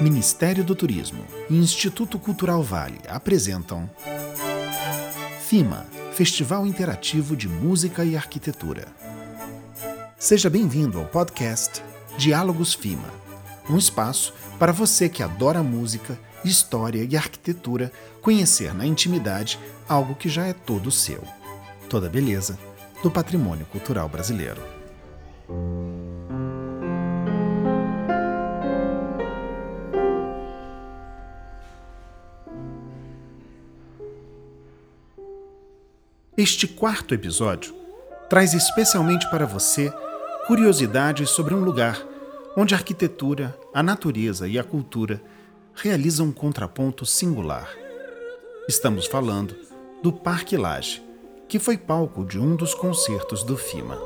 Ministério do Turismo e Instituto Cultural Vale apresentam FIMA Festival Interativo de Música e Arquitetura. Seja bem-vindo ao podcast Diálogos FIMA, um espaço para você que adora música, história e arquitetura conhecer na intimidade algo que já é todo seu. Toda beleza do patrimônio cultural brasileiro. Este quarto episódio traz especialmente para você curiosidades sobre um lugar onde a arquitetura, a natureza e a cultura realizam um contraponto singular. Estamos falando do Parque Lage, que foi palco de um dos concertos do FIMA.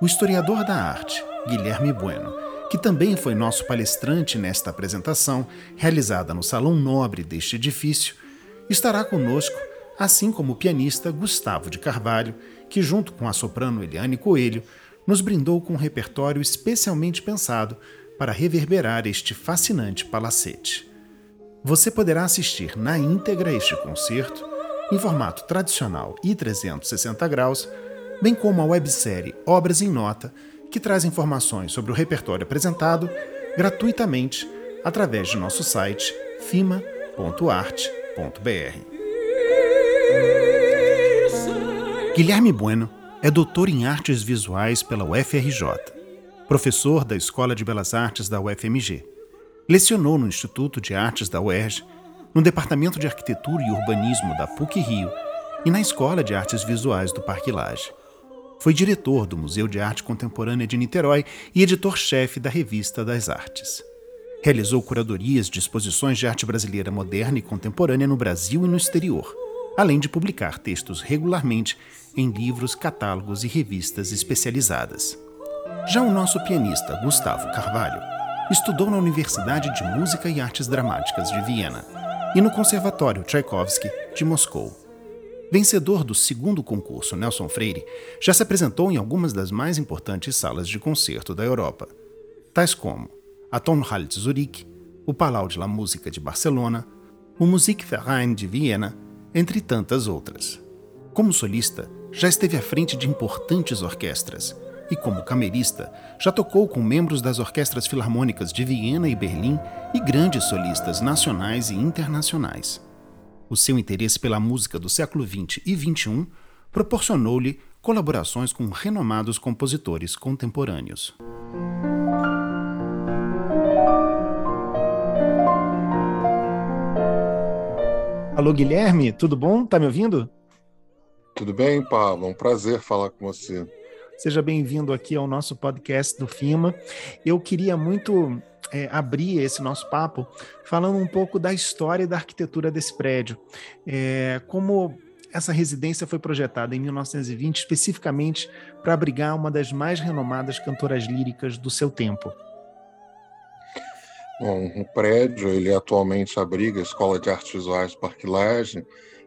O historiador da arte, Guilherme Bueno, que também foi nosso palestrante nesta apresentação, realizada no Salão Nobre deste edifício, estará conosco, assim como o pianista Gustavo de Carvalho, que, junto com a soprano Eliane Coelho, nos brindou com um repertório especialmente pensado para reverberar este fascinante palacete. Você poderá assistir na íntegra este concerto, em formato tradicional e 360 graus, bem como a websérie Obras em Nota, que traz informações sobre o repertório apresentado gratuitamente através de nosso site fima.arte.br. Guilherme Bueno é doutor em artes visuais pela UFRJ, professor da Escola de Belas Artes da UFMG. Lecionou no Instituto de Artes da UERJ, no Departamento de Arquitetura e Urbanismo da PUC-Rio e na Escola de Artes Visuais do Parque Lage. Foi diretor do Museu de Arte Contemporânea de Niterói e editor-chefe da Revista das Artes. Realizou curadorias de exposições de arte brasileira moderna e contemporânea no Brasil e no exterior, além de publicar textos regularmente em livros, catálogos e revistas especializadas. Já o nosso pianista Gustavo Carvalho estudou na Universidade de Música e Artes Dramáticas de Viena e no Conservatório Tchaikovsky de Moscou. Vencedor do segundo concurso Nelson Freire, já se apresentou em algumas das mais importantes salas de concerto da Europa, tais como a Tonhalle de Zurique, o Palau de la Música de Barcelona, o Musikverein de Viena, entre tantas outras. Como solista, já esteve à frente de importantes orquestras e, como camerista, já tocou com membros das orquestras filarmônicas de Viena e Berlim e grandes solistas nacionais e internacionais. O seu interesse pela música do século XX e XXI proporcionou-lhe colaborações com renomados compositores contemporâneos. Alô, Guilherme, tudo bom? Tá me ouvindo? Tudo bem, Paulo? Um prazer falar com você. Seja bem-vindo aqui ao nosso podcast do FIMA. Eu queria muito é, abrir esse nosso papo falando um pouco da história e da arquitetura desse prédio. É, como essa residência foi projetada em 1920 especificamente para abrigar uma das mais renomadas cantoras líricas do seu tempo. Bom, o prédio ele atualmente abriga a Escola de Artes Visuais Parque.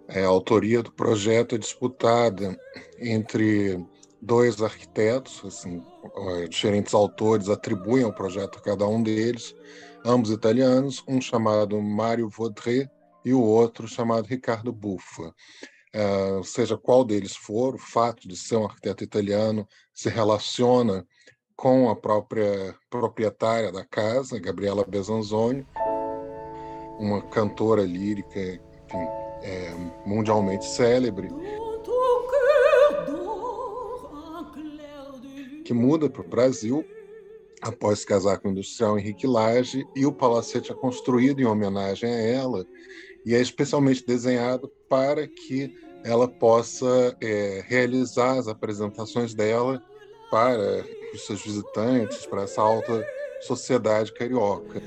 É, a autoria do projeto é disputada entre dois arquitetos, assim, diferentes autores atribuem ao projeto a cada um deles, ambos italianos, um chamado Mário Vaudrey e o outro chamado Ricardo Buffa. Uh, seja qual deles for, o fato de ser um arquiteto italiano se relaciona com a própria proprietária da casa, Gabriela Besanzoni, uma cantora lírica enfim, é, mundialmente célebre. Que muda para o Brasil após se casar com o industrial Henrique Lage, e o palacete é construído em homenagem a ela, e é especialmente desenhado para que ela possa é, realizar as apresentações dela para os seus visitantes, para essa alta sociedade carioca.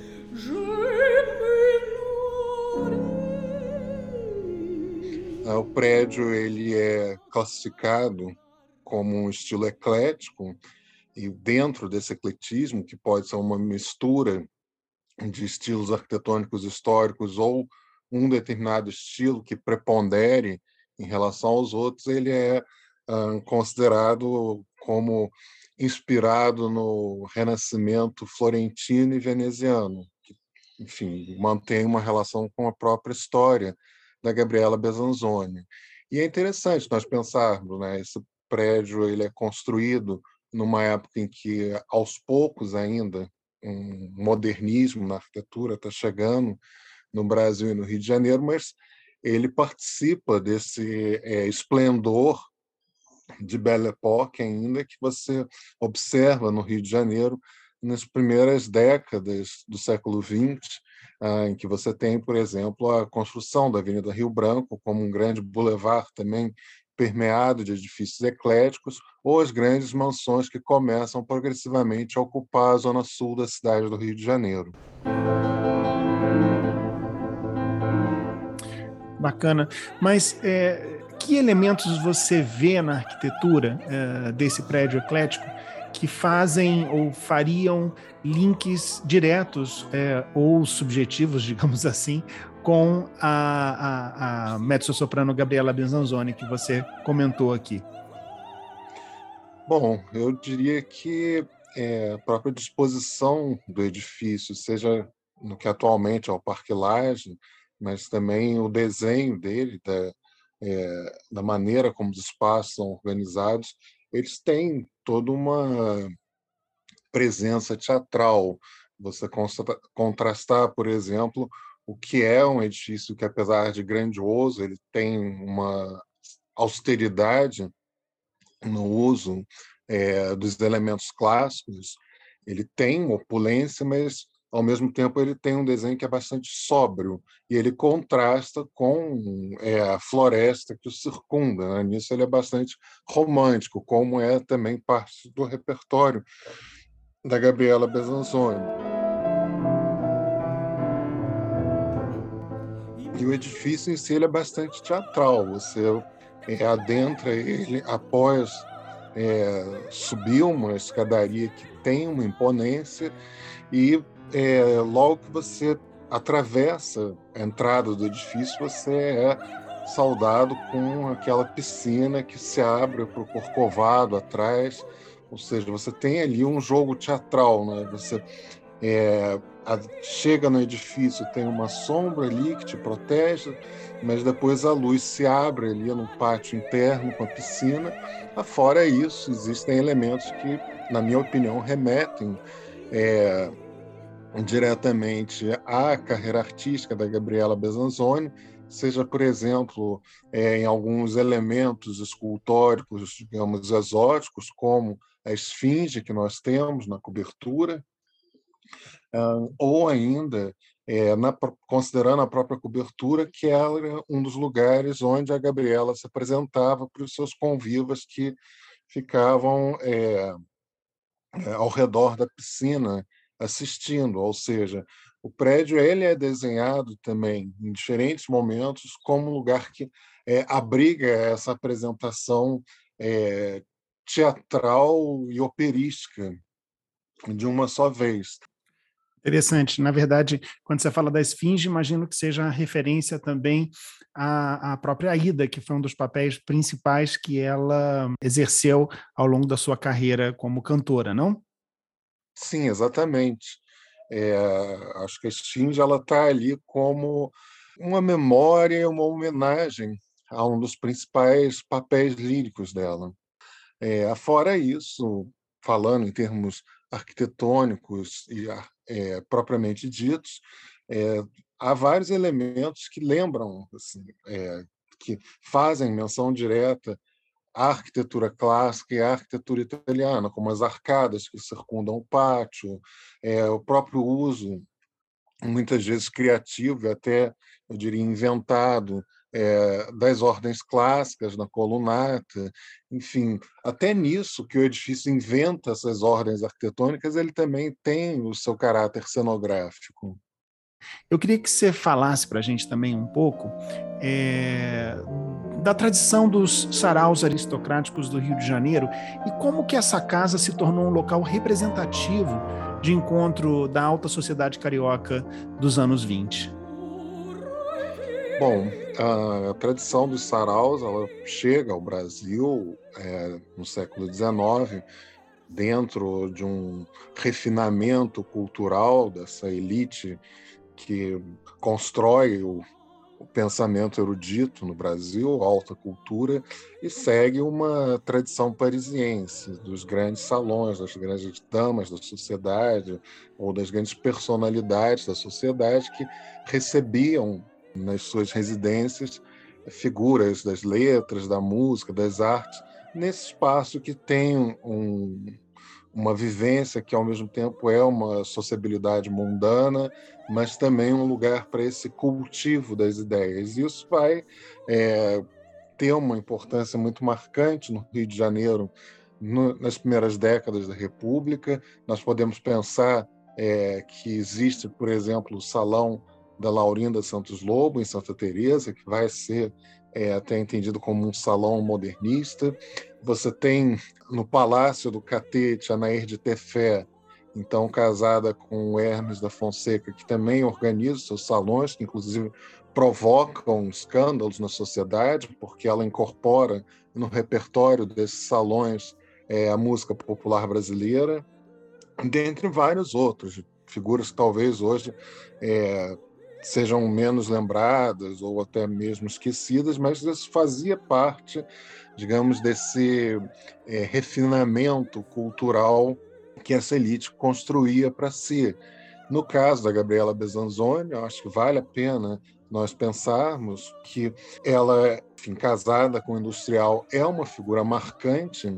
O prédio ele é classificado como um estilo eclético, e dentro desse ecletismo, que pode ser uma mistura de estilos arquitetônicos históricos ou um determinado estilo que prepondere em relação aos outros, ele é uh, considerado como inspirado no Renascimento florentino e veneziano, que, enfim, mantém uma relação com a própria história da Gabriela Besanzoni. E é interessante nós pensarmos, né, esse prédio ele é construído numa época em que, aos poucos ainda, um modernismo na arquitetura está chegando no Brasil e no Rio de Janeiro, mas ele participa desse é, esplendor de Belle Époque ainda que você observa no Rio de Janeiro nas primeiras décadas do século XX, ah, em que você tem, por exemplo, a construção da Avenida Rio Branco como um grande boulevard também permeado de edifícios ecléticos, ou as grandes mansões que começam progressivamente a ocupar a zona sul da cidade do Rio de Janeiro. Bacana. Mas é, que elementos você vê na arquitetura é, desse prédio eclético que fazem ou fariam links diretos é, ou subjetivos, digamos assim, com a, a, a mezzo-soprano Gabriela Benzanzoni, que você comentou aqui? Bom, eu diria que é, a própria disposição do edifício, seja no que atualmente é o Parque Laje, mas também o desenho dele, da, é, da maneira como os espaços são organizados, eles têm toda uma presença teatral. Você contrastar, por exemplo, o que é um edifício que, apesar de grandioso, ele tem uma austeridade no uso é, dos elementos clássicos. Ele tem opulência, mas ao mesmo tempo ele tem um desenho que é bastante sóbrio e ele contrasta com é, a floresta que o circunda. Né? Nisso ele é bastante romântico, como é também parte do repertório da Gabriela Besanzoni. E o edifício em si ele é bastante teatral. Você é, adentra ele após é, subir uma escadaria que tem uma imponência e é, logo que você atravessa a entrada do edifício, você é saudado com aquela piscina que se abre para o corcovado atrás, ou seja, você tem ali um jogo teatral, né? Você é, a, chega no edifício, tem uma sombra ali que te protege, mas depois a luz se abre ali no pátio interno com a piscina. Afora isso, existem elementos que, na minha opinião, remetem é, diretamente à carreira artística da Gabriela Besanzoni, seja, por exemplo, é, em alguns elementos escultóricos, digamos, exóticos, como a esfinge que nós temos na cobertura, ou ainda é, na, considerando a própria cobertura, que era um dos lugares onde a Gabriela se apresentava para os seus convivas que ficavam é, é, ao redor da piscina assistindo, ou seja, o prédio ele é desenhado também em diferentes momentos como um lugar que é, abriga essa apresentação é, teatral e operística de uma só vez. Interessante. Na verdade, quando você fala da esfinge, imagino que seja a referência também à, à própria Aida, que foi um dos papéis principais que ela exerceu ao longo da sua carreira como cantora, não? Sim, exatamente. É, acho que a Esfinge ela está ali como uma memória, uma homenagem a um dos principais papéis líricos dela. É, fora isso, falando em termos arquitetônicos e é, propriamente ditos, é, há vários elementos que lembram, assim, é, que fazem menção direta à arquitetura clássica e à arquitetura italiana, como as arcadas que circundam o pátio, é, o próprio uso, muitas vezes criativo e até, eu diria, inventado, é, das ordens clássicas na colunata, enfim, até nisso que o edifício inventa essas ordens arquitetônicas, ele também tem o seu caráter cenográfico. Eu queria que você falasse para a gente também um pouco é, da tradição dos saraus aristocráticos do Rio de Janeiro e como que essa casa se tornou um local representativo de encontro da alta sociedade carioca dos anos 20. Bom, a tradição dos saraus ela chega ao Brasil é, no século XIX dentro de um refinamento cultural dessa elite que constrói o, o pensamento erudito no Brasil, alta cultura, e segue uma tradição parisiense dos grandes salões, das grandes damas da sociedade ou das grandes personalidades da sociedade que recebiam nas suas residências figuras das letras, da música, das artes, nesse espaço que tem um, uma vivência que, ao mesmo tempo, é uma sociabilidade mundana, mas também um lugar para esse cultivo das ideias. E isso vai é, ter uma importância muito marcante no Rio de Janeiro no, nas primeiras décadas da República. Nós podemos pensar é, que existe, por exemplo, o Salão da Laurinda Santos Lobo, em Santa Teresa, que vai ser é, até entendido como um salão modernista. Você tem no Palácio do Catete a Nair de Tefé, então casada com o Hermes da Fonseca, que também organiza seus salões, que inclusive provocam escândalos na sociedade, porque ela incorpora no repertório desses salões é, a música popular brasileira, dentre vários outros, figuras que talvez hoje é, sejam menos lembradas ou até mesmo esquecidas, mas isso fazia parte, digamos, desse é, refinamento cultural que essa elite construía para si. No caso da Gabriela Besanzoni, eu acho que vale a pena nós pensarmos que ela, enfim, casada com o industrial, é uma figura marcante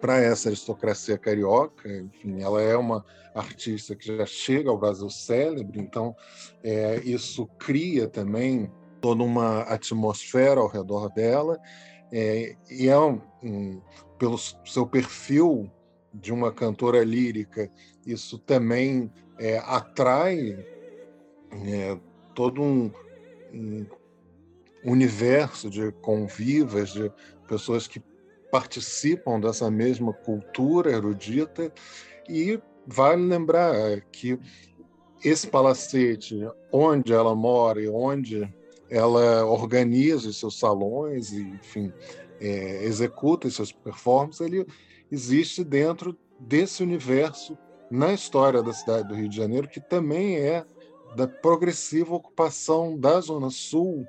para essa aristocracia carioca. Enfim, ela é uma artista que já chega ao Brasil célebre, então é, isso cria também toda uma atmosfera ao redor dela. É, e é um, um, pelo seu perfil de uma cantora lírica, isso também é, atrai é, todo um, um universo de convivas, de pessoas que participam dessa mesma cultura erudita. E vale lembrar que esse palacete, onde ela mora e onde ela organiza os seus salões e, enfim, é, executa as suas performances, ele existe dentro desse universo na história da cidade do Rio de Janeiro, que também é da progressiva ocupação da Zona Sul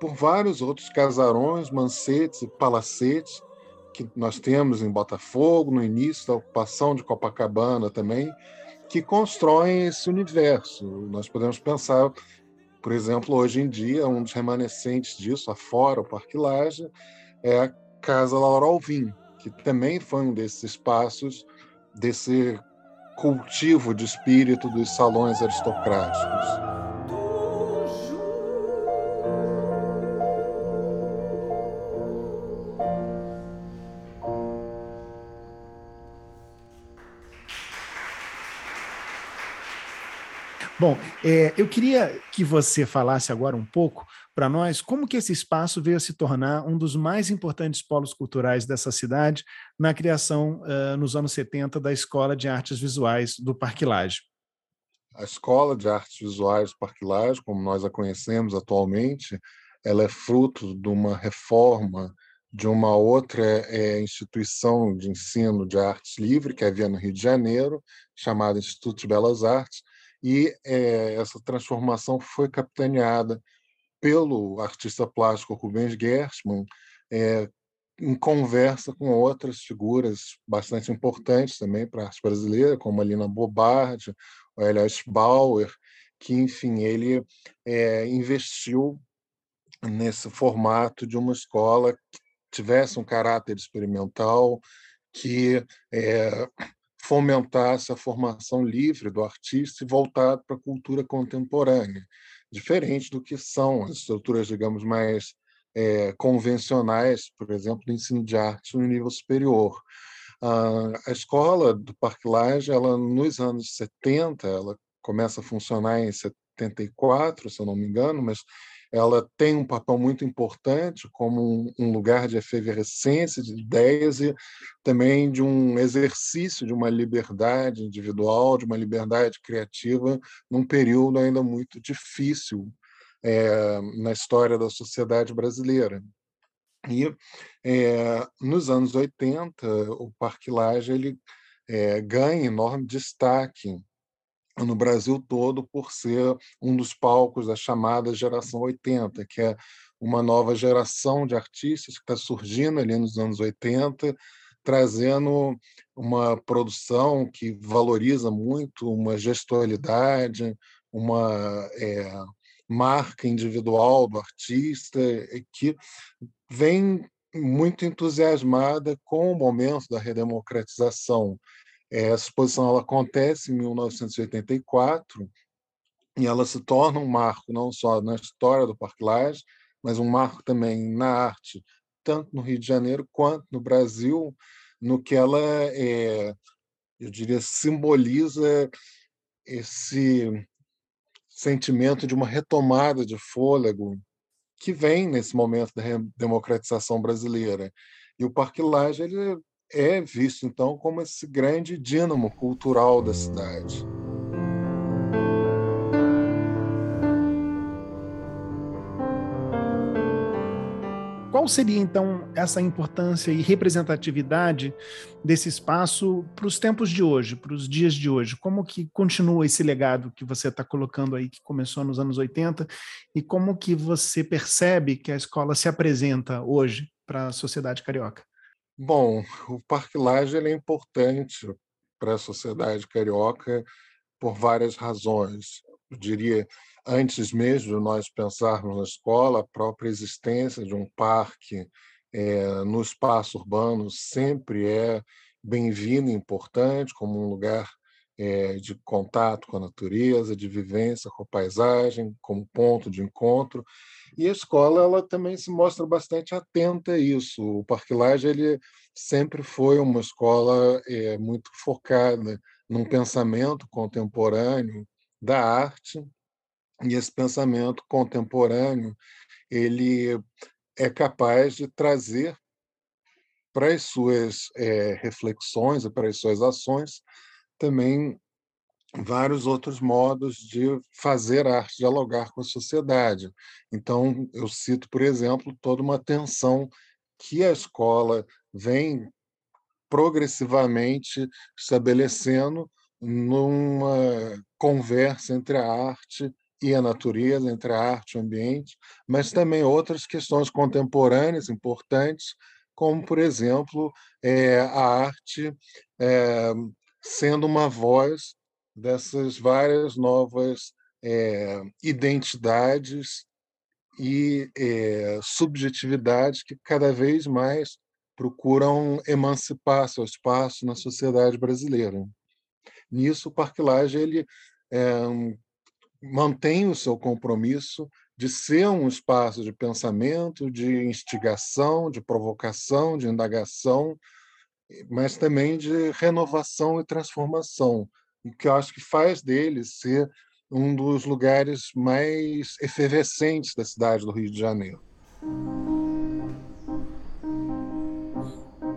por vários outros casarões, mancetes e palacetes que nós temos em Botafogo, no início da ocupação de Copacabana também, que constroem esse universo. Nós podemos pensar, por exemplo, hoje em dia, um dos remanescentes disso, afora o Parque Laje, é a Casa Laura Alvim, que também foi um desses espaços desse cultivo de espírito dos salões aristocráticos. Bom, é, eu queria que você falasse agora um pouco para nós como que esse espaço veio a se tornar um dos mais importantes polos culturais dessa cidade na criação, uh, nos anos 70, da Escola de Artes Visuais do Parque. A Escola de Artes Visuais do Parque como nós a conhecemos atualmente, ela é fruto de uma reforma de uma outra é, instituição de ensino de artes livre que havia no Rio de Janeiro, chamada Instituto de Belas Artes, e é, essa transformação foi capitaneada pelo artista plástico Rubens Gershman, é, em conversa com outras figuras bastante importantes também para a arte brasileira, como a Lina Bobardi, o Elias Bauer, que, enfim, ele é, investiu nesse formato de uma escola que tivesse um caráter experimental, que é, fomentasse a formação livre do artista e voltado para a cultura contemporânea, diferente do que são as estruturas, digamos, mais é, convencionais, por exemplo, do ensino de arte no nível superior. a escola do Parque Lage, ela, nos anos 70, ela começa a funcionar em 74, se eu não me engano, mas ela tem um papel muito importante como um, lugar de efervescência de ideias e também de um exercício de uma liberdade individual, de uma liberdade criativa, num período ainda muito difícil é, na história da sociedade brasileira. E é, nos anos 80, o Parque Lage ele, é, ganha enorme destaque no Brasil todo por ser um dos palcos da chamada geração 80, que é uma nova geração de artistas que está surgindo ali nos anos 80, trazendo uma produção que valoriza muito uma gestualidade, uma é, marca individual do artista, que vem muito entusiasmada com o momento da redemocratização. Essa exposição ela acontece em 1984 e ela se torna um marco não só na história do Parque Lage, mas um marco também na arte, tanto no Rio de Janeiro quanto no Brasil, no que ela, é, eu diria, simboliza esse sentimento de uma retomada de fôlego que vem nesse momento da democratização brasileira. E o Parque Lage ele é visto, então, como esse grande dínamo cultural da cidade. Qual seria então essa importância e representatividade desse espaço para os tempos de hoje, para os dias de hoje? Como que continua esse legado que você está colocando aí, que começou nos anos 80, e como que você percebe que a escola se apresenta hoje para a sociedade carioca? Bom, o Parque Laje é importante para a sociedade carioca por várias razões. Eu diria antes mesmo de nós pensarmos na escola, a própria existência de um parque é, no espaço urbano sempre é bem-vinda e importante, como um lugar é, de contato com a natureza, de vivência com a paisagem, como ponto de encontro. E a escola ela também se mostra bastante atenta a isso. O Parque Lage ele sempre foi uma escola é, muito focada num pensamento contemporâneo da arte e esse pensamento contemporâneo ele é capaz de trazer para as suas é, reflexões e para as suas ações também vários outros modos de fazer arte dialogar com a sociedade. Então, eu cito, por exemplo, toda uma tensão que a escola vem progressivamente estabelecendo numa conversa entre a arte e a natureza, entre a arte e o ambiente, mas também outras questões contemporâneas importantes, como, por exemplo, é, a arte é, sendo uma voz dessas várias novas é, identidades e é, subjetividades que cada vez mais procuram emancipar seu espaço na sociedade brasileira. Nisso, o Parque Lage ele é, mantém o seu compromisso de ser um espaço de pensamento, de instigação, de provocação, de indagação, mas também de renovação e transformação, o que eu acho que faz dele ser um dos lugares mais efervescentes da cidade do Rio de Janeiro.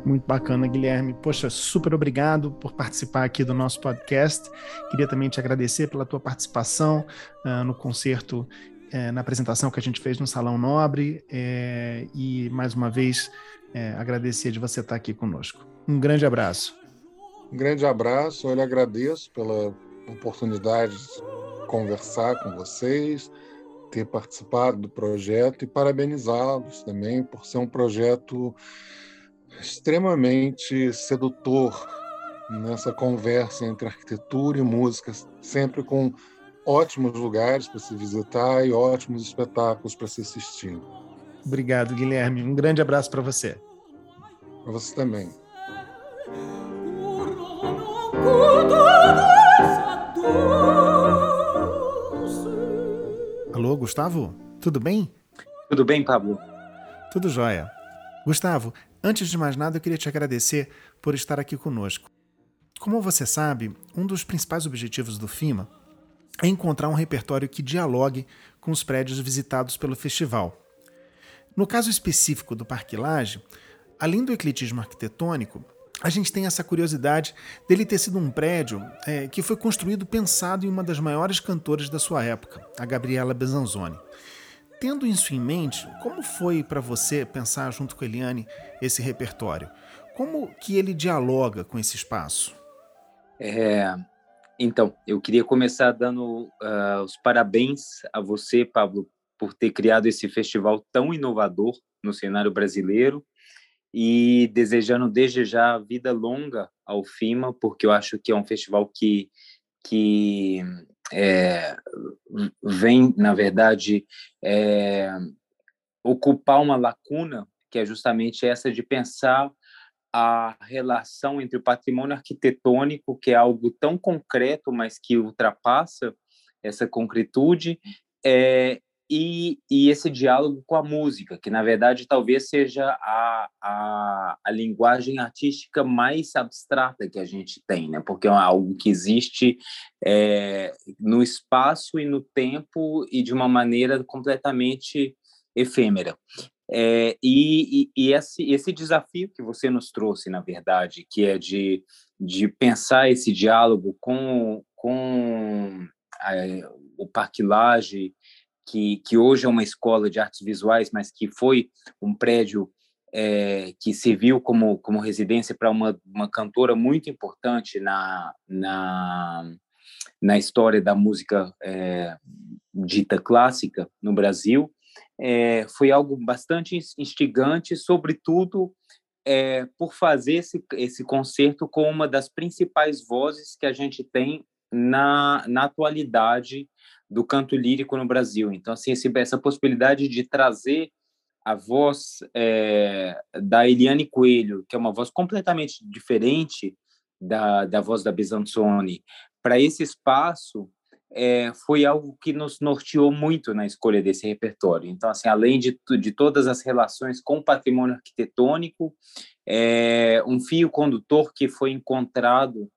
Muito bacana, Guilherme. Poxa, super obrigado por participar aqui do nosso podcast. Queria também te agradecer pela tua participação uh, no concerto, uh, na apresentação que a gente fez no Salão Nobre. Uh, e, mais uma vez, agradecer de você estar aqui conosco. Um grande abraço. Um grande abraço. Eu lhe agradeço pela oportunidade de conversar com vocês, ter participado do projeto e parabenizá-los também por ser um projeto extremamente sedutor nessa conversa entre arquitetura e música, sempre com ótimos lugares para se visitar e ótimos espetáculos para se assistir. Obrigado, Guilherme. Um grande abraço para você. Para você também. Alô, Gustavo? Tudo bem? Tudo bem, Pablo? Tudo jóia. Gustavo, Antes de mais nada, eu queria te agradecer por estar aqui conosco. Como você sabe, um dos principais objetivos do FIMA é encontrar um repertório que dialogue com os prédios visitados pelo festival. No caso específico do Parque Lage, além do ecletismo arquitetônico, a gente tem essa curiosidade dele ter sido um prédio é, que foi construído pensado em uma das maiores cantoras da sua época, a Gabriela Besanzoni. tendo isso em mente, como foi para você pensar junto com a Eliane esse repertório? Como que ele dialoga com esse espaço? É, então, eu queria começar dando uh, os parabéns a você, Pablo, por ter criado esse festival tão inovador no cenário brasileiro e desejando desde já vida longa ao FIMA, porque eu acho que é um festival que, que é, vem, na verdade, é, ocupar uma lacuna que é justamente essa de pensar a relação entre o patrimônio arquitetônico, que é algo tão concreto, mas que ultrapassa essa concretude, é, e, e, esse diálogo com a música, que na verdade talvez seja a, a, a, linguagem artística mais abstrata que a gente tem, né? porque é algo que existe é, no espaço e no tempo e de uma maneira completamente efêmera. É, e, e, e esse, esse desafio que você nos trouxe, na verdade, que é de, de pensar esse diálogo com, com a, o Parquilage, que, que hoje é uma escola de artes visuais, mas que foi um prédio é, que serviu como, como residência para uma, uma cantora muito importante na, na, na história da música é, dita clássica no Brasil, é, foi algo bastante instigante, sobretudo é, por fazer esse, esse concerto com uma das principais vozes que a gente tem na, na atualidade do canto lírico no Brasil. Então, assim, esse, essa possibilidade de trazer a voz é, da Eliane Coelho, que é uma voz completamente diferente da, da voz da Besanzoni, para esse espaço, é, foi algo que nos norteou muito na escolha desse repertório. Então, assim, além de, de todas as relações com o patrimônio arquitetônico, é, um fio condutor que foi encontrado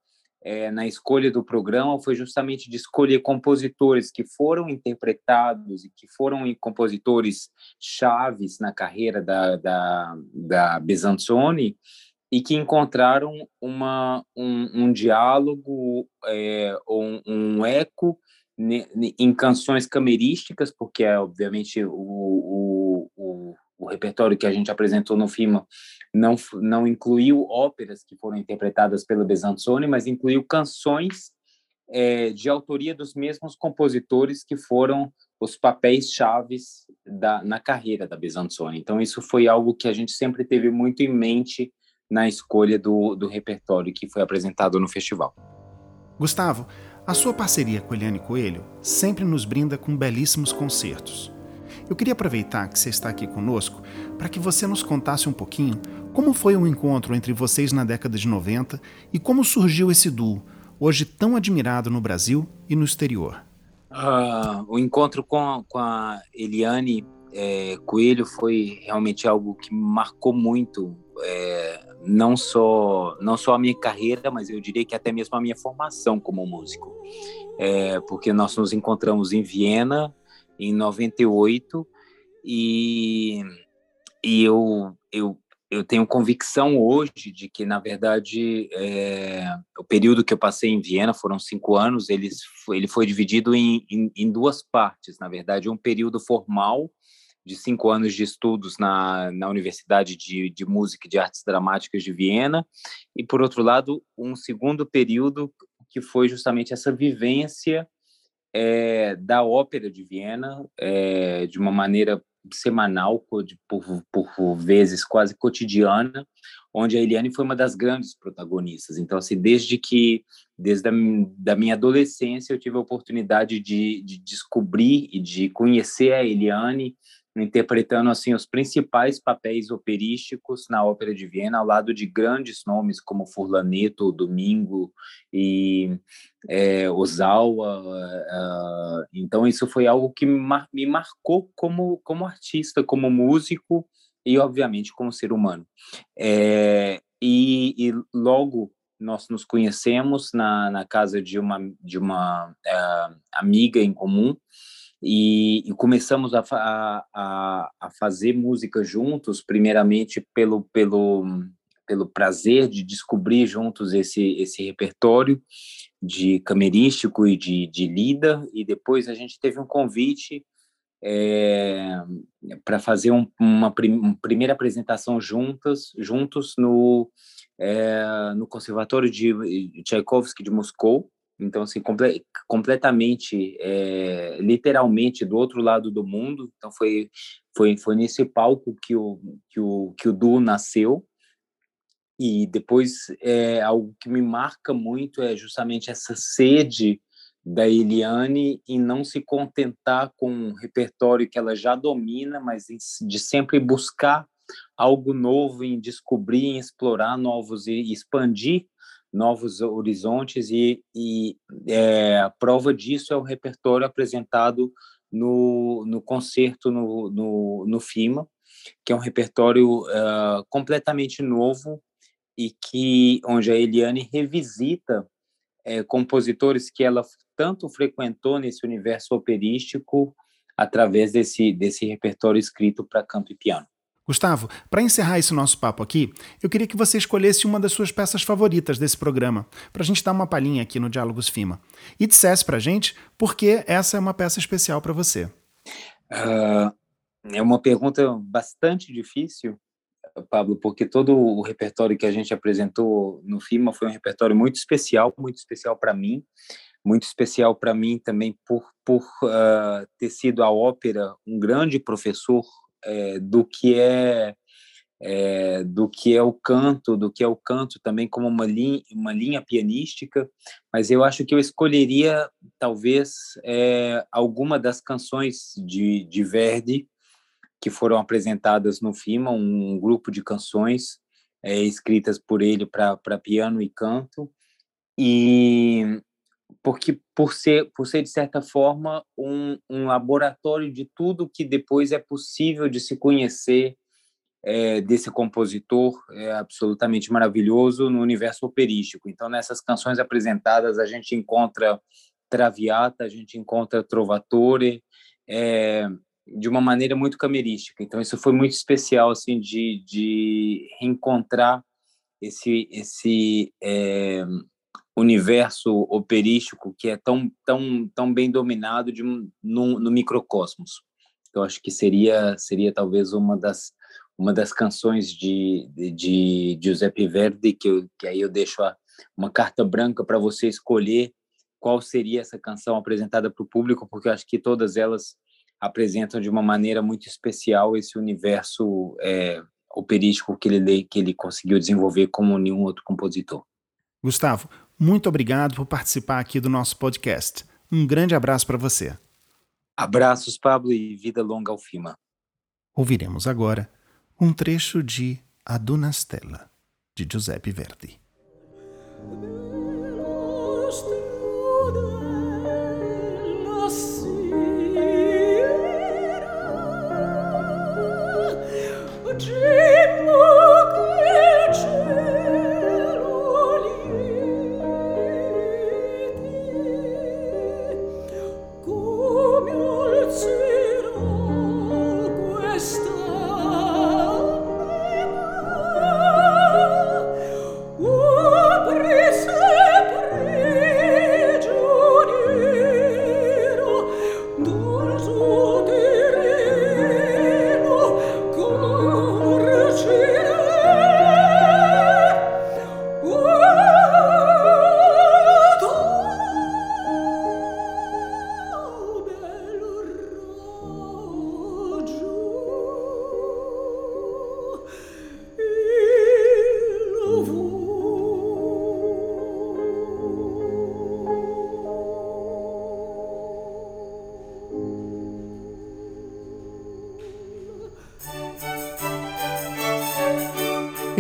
é, na escolha do programa foi justamente de escolher compositores que foram interpretados e que foram compositores chaves na carreira da, da, da Besanzoni e que encontraram uma, um, um diálogo é, um, um eco em canções camerísticas, porque obviamente o, o repertório que a gente apresentou no FIMA não, não incluiu óperas que foram interpretadas pela Besanzoni, mas incluiu canções é, de autoria dos mesmos compositores que foram os papéis chaves da, na carreira da Besanzoni. Então, isso foi algo que a gente sempre teve muito em mente na escolha do, do repertório que foi apresentado no festival. Gustavo, a sua parceria com Eliane Coelho sempre nos brinda com belíssimos concertos. Eu queria aproveitar que você está aqui conosco para que você nos contasse um pouquinho como foi o encontro entre vocês na década de 90 e como surgiu esse duo, hoje tão admirado no Brasil e no exterior. Uh, o encontro com a, com a Eliane é, Coelho foi realmente algo que marcou muito é, não só não só a minha carreira, mas eu diria que até mesmo a minha formação como músico, é, porque nós nos encontramos em Viena em 98 e, e eu, eu, eu tenho convicção hoje de que, na verdade, é, o período que eu passei em Viena foram cinco anos, ele, ele foi dividido em, em, em duas partes, na verdade, um período formal de cinco anos de estudos na, na Universidade de, de Música e de Artes Dramáticas de Viena, e, por outro lado, um segundo período que foi justamente essa vivência é, da Ópera de Viena é, de uma maneira semanal, por, por vezes quase cotidiana, onde a Eliane foi uma das grandes protagonistas. Então, assim, desde que, desde a da minha adolescência, eu tive a oportunidade de, de descobrir e de conhecer a Eliane interpretando assim os principais papéis operísticos na Ópera de Viena, ao lado de grandes nomes como Furlaneto, Domingo e é, Ozawa. Uh, então isso foi algo que me marcou como como artista, como músico e obviamente como ser humano. É, e, e, logo nós nos conhecemos na, na casa de uma de uma uh, amiga em comum e, e começamos a, a, a, fazer música juntos, primeiramente pelo, pelo, pelo prazer de descobrir juntos esse, esse repertório de camerístico e de, de lida, e depois a gente teve um convite é, para fazer um, uma, uma, primeira apresentação juntas, juntos no, é, no Conservatório de Tchaikovsky de Moscou. Então, assim, comple completamente, é, literalmente, do outro lado do mundo. Então, foi, foi, foi nesse palco que o, que o, que o duo nasceu. E depois, é, algo que me marca muito é justamente essa sede da Eliane em não se contentar com um repertório que ela já domina, mas de sempre buscar algo novo, em descobrir, em explorar novos e expandir novos horizontes e, e é, a prova disso é o repertório apresentado no, no concerto no, no, no FIMA, que é um repertório uh, completamente novo e que onde a Eliane revisita é, compositores que ela tanto frequentou nesse universo operístico através desse, desse repertório escrito para canto e piano. Gustavo, para encerrar esse nosso papo aqui, eu queria que você escolhesse uma das suas peças favoritas desse programa, para a gente dar uma palhinha aqui no Diálogos FIMA. E dissesse para a gente por que essa é uma peça especial para você. Uh, é uma pergunta bastante difícil, Pablo, porque todo o repertório que a gente apresentou no FIMA foi um repertório muito especial, muito especial para mim, muito especial para mim também por, por uh, ter sido a ópera um grande professor é, do que é, é, do que é o canto, do que é o canto também como uma linha, uma linha pianística, mas eu acho que eu escolheria talvez é, alguma das canções de, de Verdi que foram apresentadas no FIMA, um grupo de canções é, escritas por ele para piano e canto, e porque por ser por ser de certa forma um, um laboratório de tudo que depois é possível de se conhecer é, desse compositor é absolutamente maravilhoso no universo operístico. Então nessas canções apresentadas a gente encontra Traviata, a gente encontra Trovatore é, de uma maneira muito camerística. Então isso foi muito especial assim de, de reencontrar esse esse é, universo operístico que é tão tão tão bem dominado de no, no microcosmos. Eu acho que seria seria talvez uma das uma das canções de, de, de Giuseppe Verdi que, eu, que aí eu deixo a, uma carta branca para você escolher qual seria essa canção apresentada para o público, porque eu acho que todas elas apresentam de uma maneira muito especial esse universo é, operístico que ele que ele conseguiu desenvolver como nenhum outro compositor. Gustavo, muito obrigado por participar aqui do nosso podcast. Um grande abraço para você. Abraços, Pablo, e vida longa ao FIMA. Ouviremos agora um trecho de Adunastella, de Giuseppe Verdi.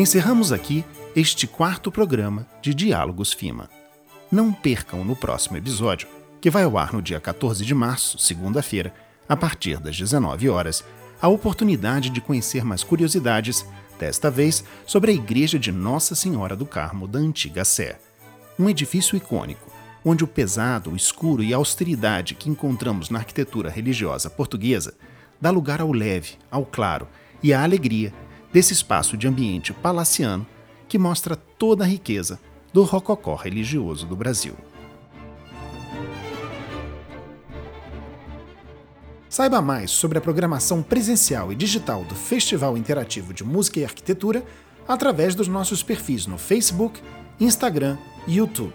Encerramos aqui este quarto programa de Diálogos FIMA. Não percam no próximo episódio, que vai ao ar no dia 14 de março, segunda-feira, a partir das 19 horas, a oportunidade de conhecer mais curiosidades, desta vez sobre a Igreja de Nossa Senhora do Carmo da Antiga Sé. Um edifício icônico, onde o pesado, o escuro e a austeridade que encontramos na arquitetura religiosa portuguesa dá lugar ao leve, ao claro e à alegria desse espaço de ambiente palaciano que mostra toda a riqueza do rococó religioso do Brasil. Saiba mais sobre a programação presencial e digital do Festival Interativo de Música e Arquitetura através dos nossos perfis no Facebook, Instagram e YouTube.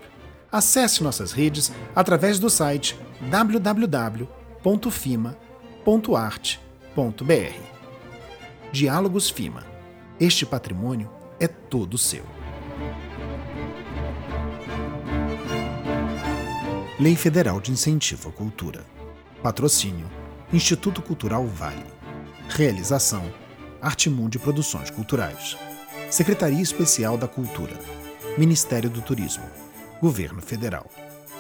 Acesse nossas redes através do site www.fima.arte.br. Diálogos FIMA. Este patrimônio é todo seu. Lei Federal de Incentivo à Cultura. Patrocínio Instituto Cultural Vale. Realização Artimundi Produções Culturais. Secretaria Especial da Cultura. Ministério do Turismo. Governo Federal.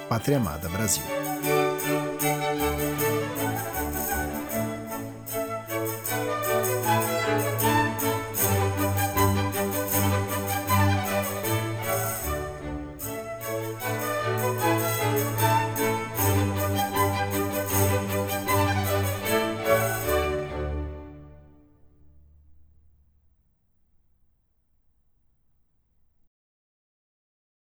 Pátria Amada Brasil.